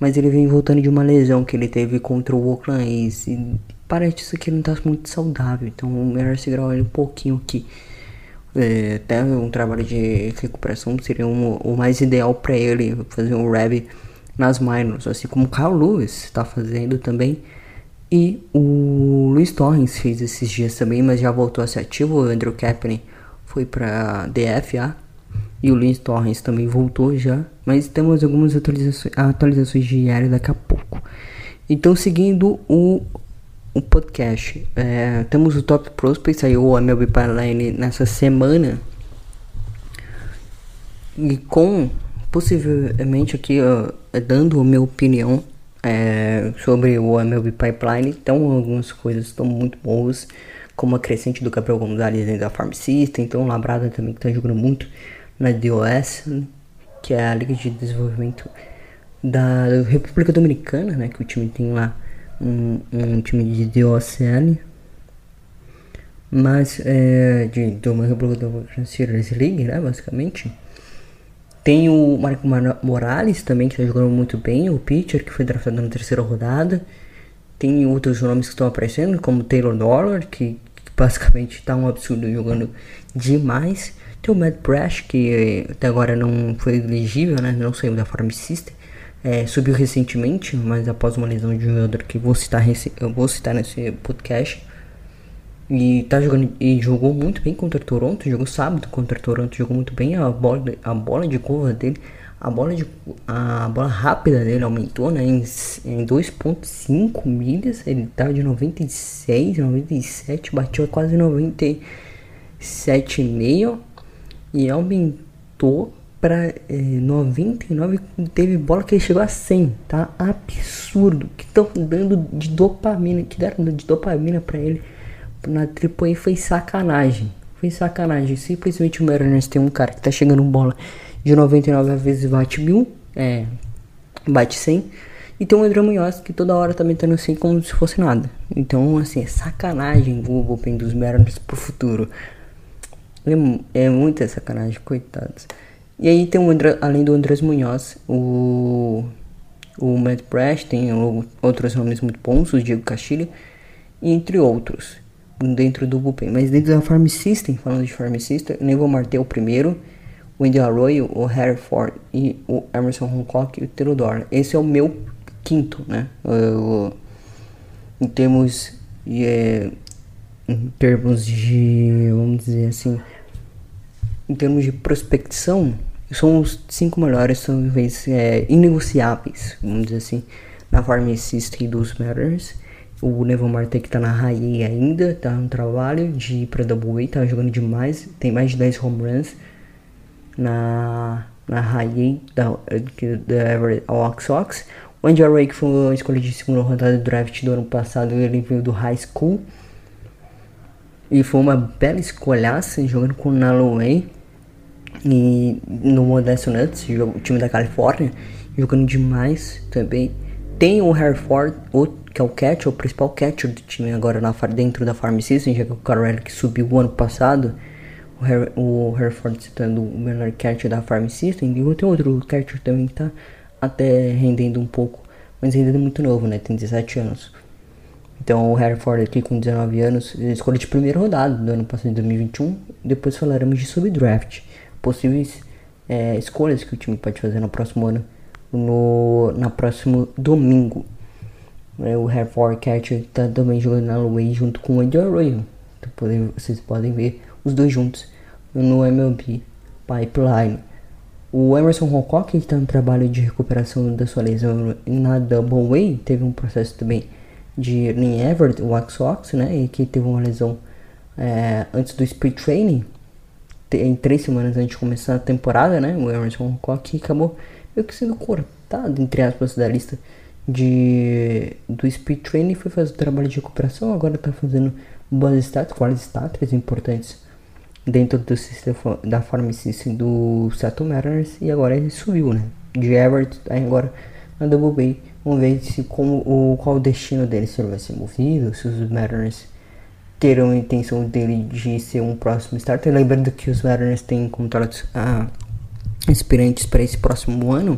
Mas ele vem voltando de uma lesão que ele teve contra o Oakland A's. E parece que ele não está muito saudável. Então melhor segurar ele um pouquinho aqui. É, até um trabalho de recuperação seria um, o mais ideal para ele fazer um rab nas minors, assim como o Kyle Lewis está fazendo também. E o Luiz Torres fez esses dias também, mas já voltou a ser ativo. O Andrew Kaepernick foi para DFA e o Luiz Torres também voltou já. Mas temos algumas atualizações, atualizações diárias daqui a pouco. Então, seguindo o, o podcast, é, temos o Top Prospects, saiu o MLB Pipeline nessa semana. E com, possivelmente aqui, ó, dando a minha opinião é, sobre o MLB Pipeline. Então, algumas coisas estão muito boas, como a crescente do Gabriel Gonzalez dentro da Farm System. Então, o Labrada também está jogando muito na DOS, que é a Liga de Desenvolvimento da República Dominicana, né? Que o time tem lá um, um time de DOSL. Mas é, de, uma República Series League, né? Basicamente. Tem o Marco Morales também, que está jogando muito bem, o pitcher, que foi draftado na terceira rodada. Tem outros nomes que estão aparecendo, como Taylor Dollar, que, que basicamente está um absurdo jogando demais. Tem o Matt Brash, que até agora não foi elegível, né? não saiu da Farm System. É, subiu recentemente, mas após uma lesão de jogador que vou citar, eu vou citar nesse podcast. E tá jogando e jogou muito bem contra Toronto, jogou sábado contra Toronto, jogou muito bem a bola, a bola de curva dele, a bola de a bola rápida dele aumentou, né, em, em 2.5 milhas, ele tava de 96, 97, bateu quase 97,5 e aumentou para é, 99, teve bola que ele chegou a 100, tá? Absurdo, que estão dando de dopamina, que deram de dopamina para ele na AAA foi sacanagem. Foi sacanagem. Simplesmente o Mariners tem um cara que tá chegando bola de 99 vezes bate mil, é, bate 100. E tem o André Munhoz que toda hora tá metendo assim como se fosse nada. Então, assim, é sacanagem o bullpen dos Mariners pro futuro. É, é muita sacanagem, coitados. E aí tem André, além do Andrés Munhoz, o, o Matt Brash, tem outros nomes muito bons, o Diego Castilho, entre outros, dentro do bullpen. Mas dentro da Farm System, falando de Farm System, o Neville Marte é o primeiro, o Andy Arroyo, o Harry Ford e o Emerson Hancock e o Theodore. Esse é o meu quinto, né? Eu, em termos de, é, em termos de, vamos dizer assim, em termos de prospecção, são os cinco melhores, talvez é, inegociáveis, vamos dizer assim, na Farm System dos Matters. O Neville Marte que tá na High ainda, tá no trabalho de ir pra Double A, tá jogando demais, tem mais de 10 home runs na, na High da, da Ox Sox. O Andy Array, que foi escolhido de segunda rodada do draft do ano passado, ele veio do High School. E foi uma bela escolhaça jogando com o Nalloway e no Modesto Nuts, o time da Califórnia, jogando demais também. Tem o Hereford, que é o catcher, o principal catcher do time agora na, dentro da Farm System, já que o Carrera que subiu o ano passado, o, Her, o citando o melhor catcher da Farm System, e tem outro catcher também que tá até rendendo um pouco, mas ainda é muito novo, né? Tem 17 anos. Então o Hereford aqui com 19 anos, escolha de primeira rodada do ano passado, de 2021. Depois falaremos de subdraft possíveis é, escolhas que o time pode fazer no próximo ano, no na próximo domingo. É, o Hereford Catcher está também jogando na Way junto com o Andy Arroyo. Então, vocês podem ver os dois juntos no MLB Pipeline. O Emerson Hancock está no trabalho de recuperação da sua lesão na Double Way. Teve um processo também de Ernie Everett, o Wax Sox, né? E que teve uma lesão é, antes do Speed Training em três semanas antes de começar a temporada, né? O Emerson Hancock acabou meio que sendo cortado, entre aspas, da lista de, do Speed Training foi fazer o trabalho de recuperação, agora tá fazendo boas stats, quais stats importantes dentro do sistema da Farm System do Seattle Mariners e agora ele subiu, né? De Everett, agora na Double Bay. Vamos ver se como o qual o destino dele, se ele vai ser movido, se os Mariners terão a intenção dele de ser um próximo starter. Lembrando que os Mariners têm contratos ah, para esse próximo ano.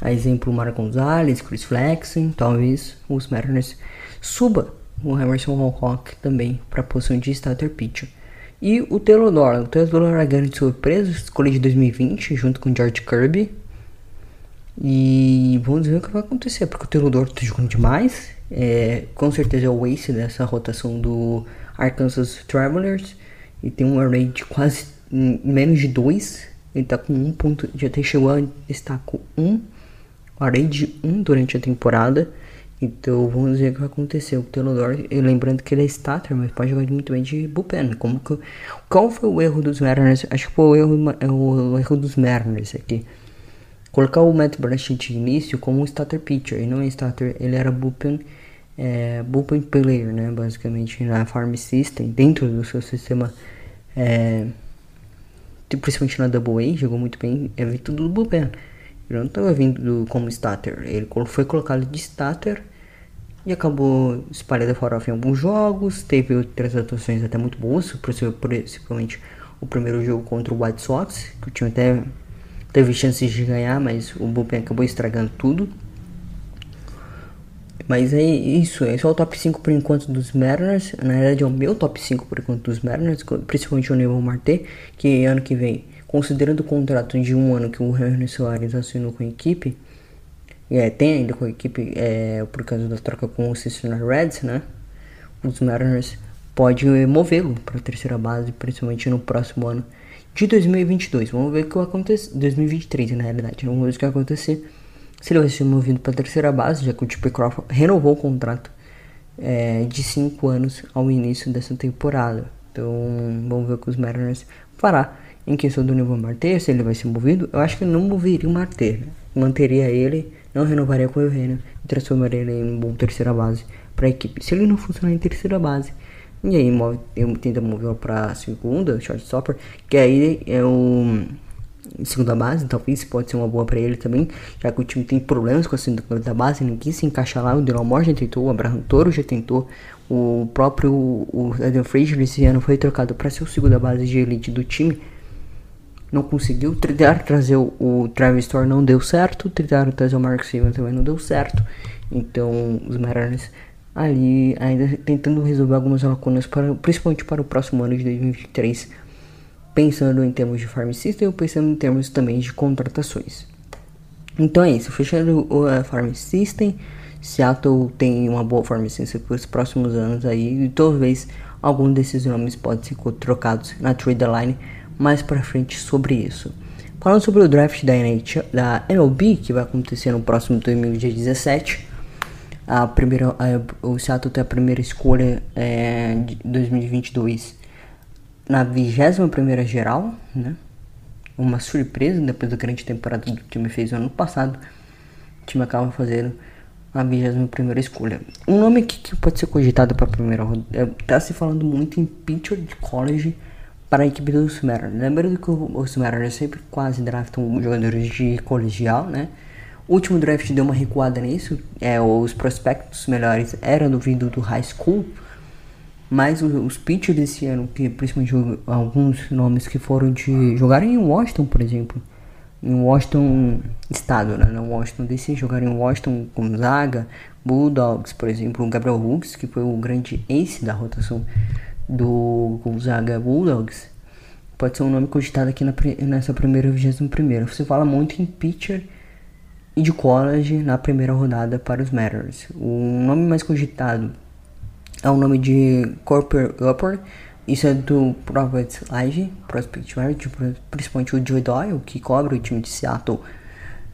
A exemplo, Mara Gonzalez, Chris Flexen, talvez os Mariners suba o Emerson Hancock também para a posição de starter pitcher. E o Teodoro, o Teodoro é grande surpresa, escolha de 2020 junto com George Kirby. E vamos ver o que vai acontecer, porque o Teodoro está jogando demais, é, com certeza é o ace dessa rotação do Arkansas Travelers. E tem um array de quase menos de 2. Ele tá com 1 um ponto. Já até chegou a estar com 1. Um, array de 1 um durante a temporada. Então vamos ver o que vai acontecer. O Teodoro, lembrando que ele é starter, mas pode jogar muito bem de bullpen. Como que, qual foi o erro dos Mariners? Acho que foi o erro, o erro dos Mariners aqui. Colocar o Matt Branch de início como um starter pitcher. Ele não é starter, ele era bullpen é, bullpen player, né, basicamente na farm system, dentro do seu sistema, é, principalmente na Double A, jogou muito bem, é tudo do bullpen. Ele não estava vindo como starter, ele foi colocado de starter e acabou espalhado fora em alguns jogos, teve outras atuações até muito boas, principalmente o primeiro jogo contra o White Sox, que o time até teve chances de ganhar, mas o bullpen acabou estragando tudo. Mas é isso, é o top 5 por enquanto dos Mariners. Na verdade é o meu top 5 por enquanto dos Mariners, principalmente o Neville Marte, que ano que vem, considerando o contrato de um ano que o Henry Soares assinou com a equipe, é, tem ainda com a equipe é, por causa da troca com o Cincinnati Reds, né? Os Mariners pode movê-lo para a terceira base, principalmente no próximo ano de 2022. Vamos ver o que vai acontecer. 2023, na realidade. Vamos ver o que vai acontecer se ele vai ser movido para a terceira base, já que o Chip Crawford renovou o contrato é, de 5 anos ao início dessa temporada. Então vamos ver o que os Mariners fará em questão do nível Marte, se ele vai ser movido. Eu acho que não moveria o Marte, né? manteria ele, não renovaria com o Eugenio e transformaria ele em uma boa terceira base para a equipe. Se ele não funcionar em terceira base, E aí move, tenta mover para segunda, shortstopper, que aí é o segunda base, talvez pode ser uma boa para ele também, já que o time tem problemas com a segunda base, ninguém se encaixa lá, o Dylan Moore já tentou, o Abraham Toro já tentou, o próprio o Adam Frazier esse ano foi trocado para ser o segunda base de elite do time, não conseguiu, tentaram trazer o, o Travis Store não deu certo, tentaram trazer o Mark Silva também não deu certo, então os Mariners ali ainda tentando resolver algumas lacunas, para, principalmente para o próximo ano de 2023, pensando em termos de farm system ou pensando em termos também de contratações. Então é isso, fechando o uh, farm system, Seattle tem uma boa farm system para os próximos anos aí e talvez algum desses nomes pode ser trocados na trade line mais para frente sobre isso. Falando sobre o draft da, NHL, da MLB que vai acontecer no próximo 2017, a primeira, a, o Seattle tem a primeira escolha é, de 2022 na 21 geral, né? Uma surpresa depois da grande temporada que o time fez no ano passado. O time acaba fazendo a 21 escolha. Um nome que, que pode ser cogitado para a primeira rodada. É, tá se falando muito em pitcher de college para a equipe dos Mariners. Lembrando que os Mariners sempre quase draftam jogadores de colegial, né? O último draft deu uma recuada nisso. É, os prospectos melhores eram do vindo do high school. Mas os, pitchers desse ano, que principalmente alguns nomes que foram de. jogarem em Washington, por exemplo. Em Washington Estado, né? Não Washington DC, jogaram em Washington Gonzaga, Bulldogs, por exemplo, o Gabriel Hughes, que foi o grande ace da rotação do Gonzaga Bulldogs. Pode ser um nome cogitado aqui na, nessa primeira 21 primeira. Você fala muito em pitcher e de college na primeira rodada para os Matters. O nome mais cogitado é o nome de Corper Upper. Isso é do Prophet Live, Prospect Live, principalmente o Joe Doyle, que cobre o time de Seattle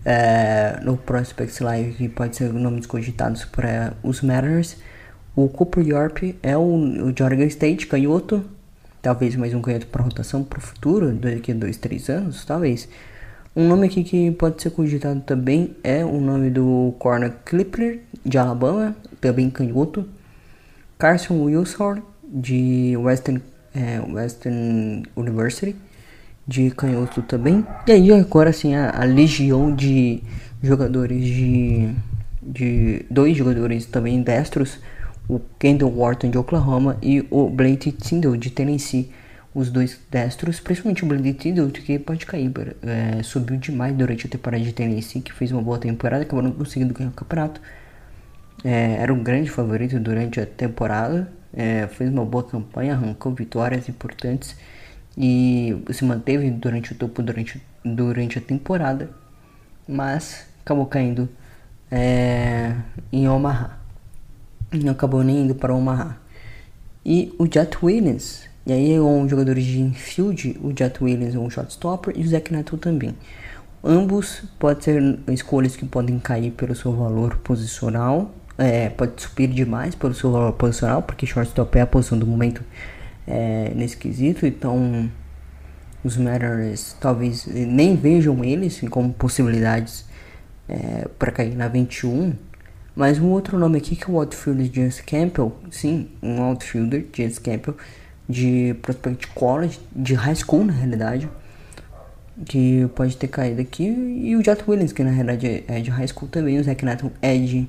é, no Prospect Live, que pode ser nomes cogitados para os Matters. O Cooper Yorp é o, o Oregon State, canhoto. Talvez mais um canhoto para rotação para o futuro, daqui a dois, três anos, talvez. Um nome aqui que pode ser cogitado também é o nome do corner Clipper de Alabama, também canhoto. Carson Wilson de Western, é, Western University, de canhoto também. E aí agora assim a, a legião de jogadores de, de dois jogadores também destros, o Kendall Wharton de Oklahoma e o Blake Tyndall de Tennessee os dois destros, principalmente o Blake Tindall, que pode cair, é, subiu demais durante a temporada de Tennessee, que fez uma boa temporada, acabou não conseguindo ganhar o campeonato. É, era um grande favorito durante a temporada, é, fez uma boa campanha, arrancou vitórias importantes e se manteve durante o topo durante, durante a temporada, mas acabou caindo é, em Omaha. Não acabou nem indo para Omaha. E o Jet Williams e aí, um jogador de infield, o Jet Williams é um shortstopper e o Zach Neto também. Ambos podem ser escolhas que podem cair pelo seu valor posicional, é, pode subir demais pelo seu valor posicional, porque shortstop é a posição do momento é, nesse quesito, então os Mariners talvez nem vejam eles como possibilidades é, para cair na 21. Mas um outro nome aqui que é o outfielder James Campbell, sim, um outfielder James Campbell, de Prospect College, de high school na realidade, que pode ter caído aqui, e o Jet Williams, que na realidade é de high school também, o Zach Nathan é de,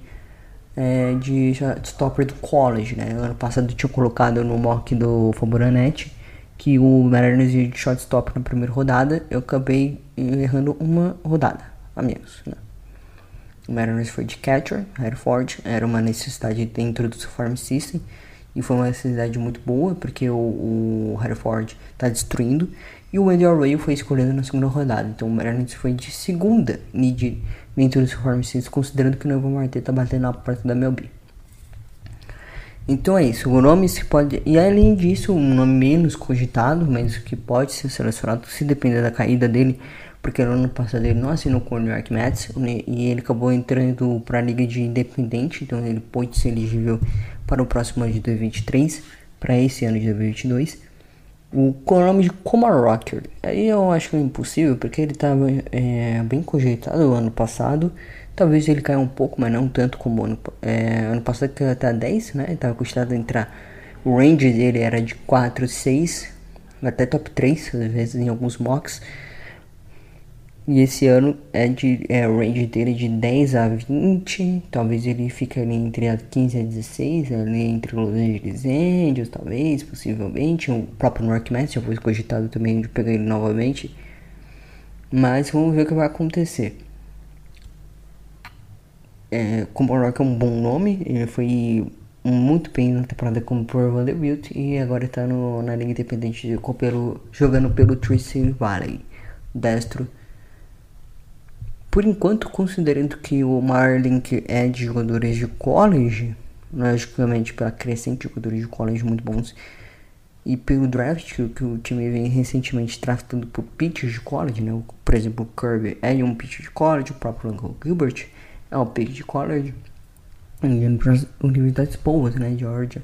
é de stopper do college, né? Ano passado tinha colocado no mock do Faburanet que o Mariners ia de shortstop na primeira rodada, eu acabei errando uma rodada a menos, né? O Mariners foi de catcher, Hereford, era uma necessidade dentro do seu farm system, e foi uma necessidade muito boa, porque o, o Hereford está destruindo. E o Andy Arroyo foi escolhido na segunda rodada. Então o Mariners foi de segunda de, dos Farmers, considerando que o Novo Marte está batendo na porta da MLB. Então é isso, o nome se pode. E além disso, um nome menos cogitado, mas que pode ser selecionado se depender da caída dele, porque no ano passado ele não assinou com o New York Mets e ele acabou entrando para a liga de independente, então ele pode ser elegível para o próximo ano de 2023, para esse ano de 2022, o, com o nome de Comar Rocker. Aí eu acho é impossível, porque ele estava é, bem cojetado no ano passado. Talvez ele caia um pouco, mas não tanto como ano, é, ano passado, que até 10, né? Estava custado entrar O range dele era de 4, 6, até top 3, às vezes em alguns mocks. E esse ano é de é, o range dele de 10 a 20, talvez ele fique ali entre a 15 a 16, ali entre Los Angeles Angels, talvez, possivelmente. O próprio North Mets já foi cogitado também de pegar ele novamente. Mas vamos ver o que vai acontecer. É, Rock é um bom nome, ele foi muito bem na temporada como por Vanderbilt e agora está na Liga Independente de, pelo, jogando pelo Tracy Valley, destro. Por enquanto, considerando que o Marlink é de jogadores de college, logicamente pela crescente jogadores de college muito bons, e pelo draft que, que o time vem recentemente draftando por pitchers de college, né? Por exemplo, o Kirby é um pitcher de college, o próprio Langol Gilbert é um pitcher de college para as universidades boas, né, Georgia.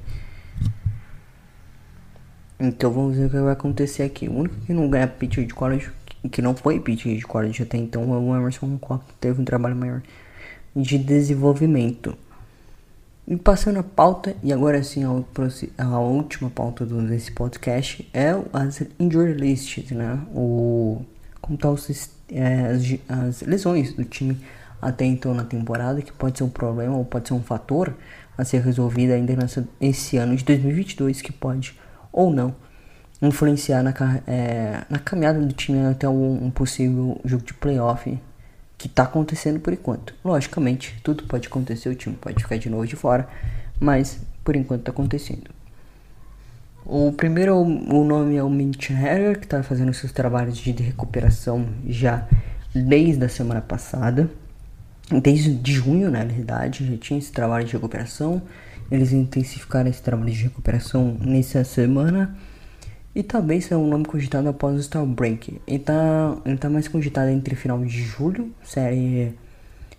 Então vamos ver o que vai acontecer aqui. O único que não ganha pitcher de college, que não foi pitcher de college até então, o Emerson que teve um trabalho maior de desenvolvimento. E passando a pauta, e agora sim a, a última pauta do, desse podcast é as injury lists, né? O, como tá os, é, as, as lesões do time até então na temporada, que pode ser um problema ou pode ser um fator a ser resolvido ainda nessa, esse ano de 2022, que pode ou não influenciar na, é, na caminhada do time até um, um possível jogo de playoff que está acontecendo por enquanto. Logicamente, tudo pode acontecer, o time pode ficar de novo de fora, mas por enquanto está acontecendo. O primeiro, o nome é o Mitch Hager, que está fazendo seus trabalhos de recuperação já desde a semana passada desde de junho, na realidade, já tinha esse trabalho de recuperação. Eles intensificaram esse trabalho de recuperação nessa semana. E também é um nome cogitado após o Star Break. Tá, ele tá mais cogitado entre final de julho, série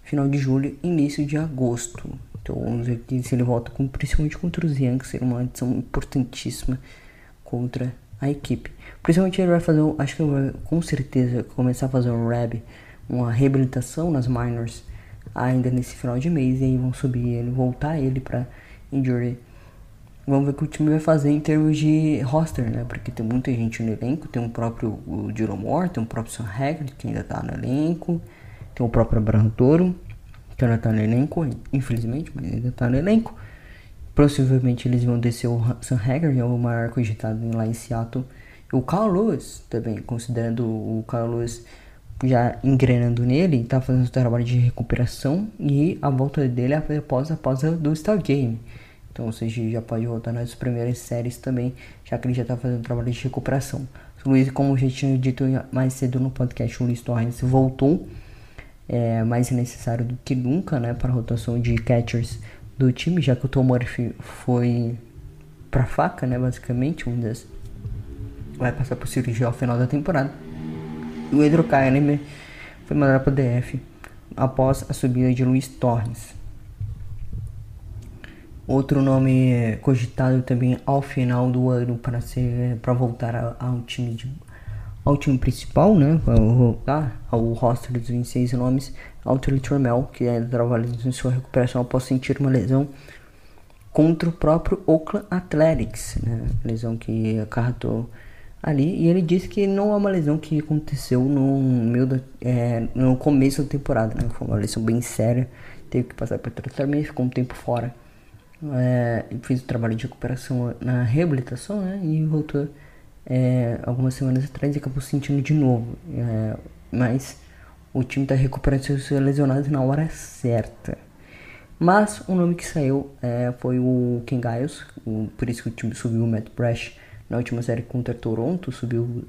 final de julho e início de agosto. Então vamos ver se ele volta com, principalmente contra os Yankees, seria uma adição importantíssima contra a equipe. Principalmente ele vai fazer, acho que vai com certeza começar a fazer um rehab, uma reabilitação nas minors ainda nesse final de mês e aí vão subir ele, voltar ele para injury. Vamos ver o que o time vai fazer em termos de roster, né? Porque tem muita gente no elenco, tem o próprio o tem o próprio Sam Haggard, que ainda tá no elenco, tem o próprio Abraham Toro, que ainda tá no elenco, infelizmente, mas ainda tá no elenco. Possivelmente eles vão descer o Sam Haggard, é o maior cogitado lá em Seattle. E o Carl Lewis também, considerando o Carl Lewis já engrenando nele, tá fazendo o trabalho de recuperação e a volta dele é após a pausa do Star Game. Então, seja, já pode voltar nas primeiras séries também, já que ele já está fazendo o trabalho de recuperação. O Luiz, como já tinha dito mais cedo no podcast, o Luiz Torres voltou, é mais necessário do que nunca, né, para a rotação de catchers do time, já que o Tom Murphy foi para faca, né, basicamente, um das vai passar por cirurgia ao final da temporada o Edro Kahneman foi mandado para o DF após a subida de Luiz Torres. Outro nome cogitado também ao final do ano para ser para voltar ao time de, ao time principal, né? Ao roster dos 26 nomes, Alter Turmel, que é trabalhando em sua recuperação após sentir uma lesão contra o próprio Oakland Athletics, né? Lesão que acarretou ali e ele disse que não é uma lesão que aconteceu no meio da, é, no começo da temporada, né? Foi uma lesão bem séria, teve que passar por tratamento, ficou um tempo fora. É, fez o trabalho de recuperação na reabilitação, né? E voltou é, algumas semanas atrás e acabou sentindo de novo. É, mas o time está recuperando seus lesionados na hora certa. Mas o nome que saiu é, foi o Ken Giles, o, por isso que o time subiu o Matt Brash na última série contra Toronto, subiu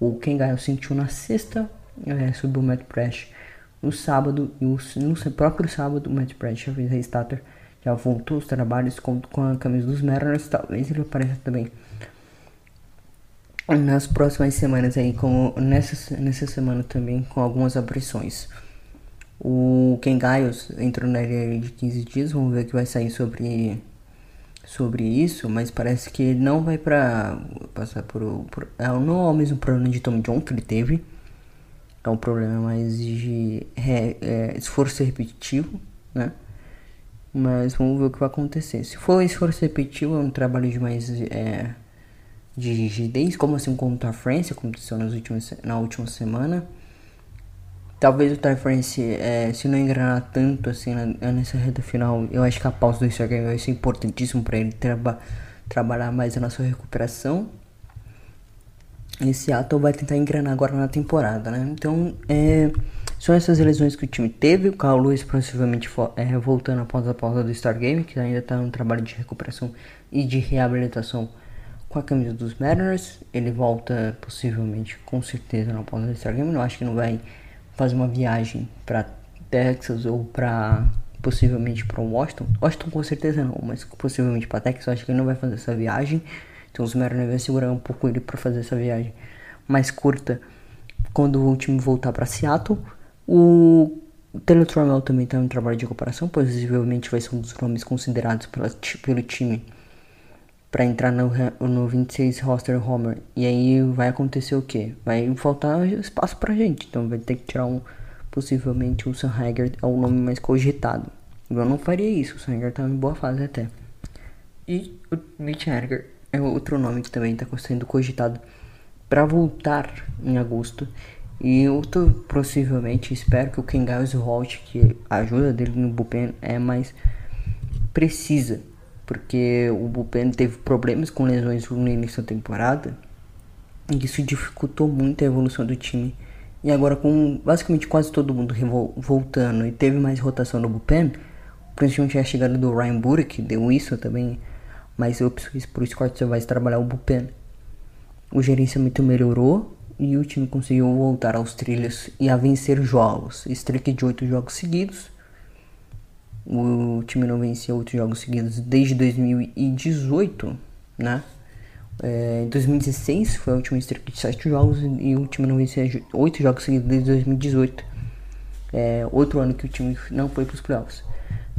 o Ken Gael sentiu na sexta, é, subiu o Matt Prash no sábado, e o, no próprio sábado o Matt Prash já fez a starter, já voltou os trabalhos com, com a camisa dos Mariners, talvez ele apareça também nas próximas semanas aí, como nessa, nessa semana também, com algumas aparições. O Ken Giles entrou na área de 15 dias, vamos ver o que vai sair sobre sobre isso, mas parece que ele não vai para passar por, por é, não é o mesmo problema de Tom John que ele teve. É um problema mais de é, é, esforço repetitivo, né? Mas vamos ver o que vai acontecer. Se for esforço repetitivo, é um trabalho de mais é, de rigidez, como assim contra a França, aconteceu nas últimas, na última semana. Talvez o Ty France, é, se não engrenar tanto assim na, nessa reta final, eu acho que a pausa do Instagram vai ser importantíssimo para ele traba, trabalhar mais na sua recuperação. E Seattle vai tentar engrenar agora na temporada, né? Então, é, são essas lesões que o time teve. O Carl Lewis possivelmente é, voltando após a pausa do Star Game, que ainda está no trabalho de recuperação e de reabilitação com a camisa dos Mariners. Ele volta possivelmente, com certeza, na pausa do Star Game. Eu acho que não vai fazer uma viagem para Texas ou para possivelmente para Washington. Washington com certeza não, mas possivelmente para Texas. Acho que ele não vai fazer essa viagem. Então os Mariners vão segurar um pouco ele para fazer essa viagem mais curta quando o time voltar para Seattle. O Taylor Trammell também está no trabalho de recuperação, possivelmente vai ser um dos nomes considerados pela, pelo time para entrar no, no 26 roster Homer. E aí vai acontecer o que? Vai faltar espaço pra gente. Então vai ter que tirar um. Possivelmente o Sam Hager é o nome mais cogitado. Eu não faria isso, o Sam Hager tá em boa fase até. E o Mitch Hager é outro nome que também está sendo cogitado para voltar em agosto. E tô, possivelmente espero que o Ken Giles volte, que a ajuda dele no bullpen é mais precisa porque o bullpen teve problemas com lesões no início da temporada e isso dificultou muito a evolução do time. E agora com basicamente quase todo mundo voltando e teve mais rotação no bullpen, principalmente a chegada do Ryan Burke, deu isso também, mas preciso por isso que vai trabalhar o bullpen. O gerenciamento melhorou e o time conseguiu voltar aos trilhos e a vencer jogos, streak de oito jogos seguidos o time não vencia oito jogos seguidos desde 2018, né? É, em 2016 foi a última streak de 7 jogos e o time não vencia 8 jogos seguidos desde 2018. É, outro ano que o time não foi para os playoffs.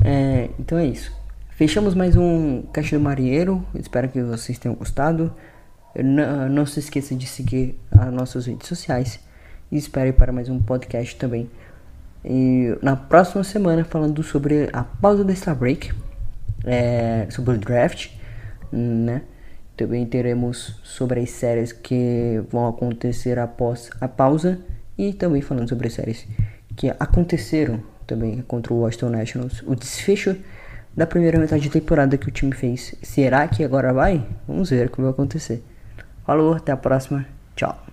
É, então é isso. Fechamos mais um Caixa do Marinheiro. Espero que vocês tenham gostado. Não, não se esqueça de seguir as nossas redes sociais. E espere para mais um podcast também. E na próxima semana falando sobre a pausa da Star Break, é, sobre o draft, né? Também teremos sobre as séries que vão acontecer após a pausa e também falando sobre as séries que aconteceram também contra o Washington Nationals. O desfecho da primeira metade de temporada que o time fez. Será que agora vai? Vamos ver o que vai acontecer. Falou, até a próxima. Tchau.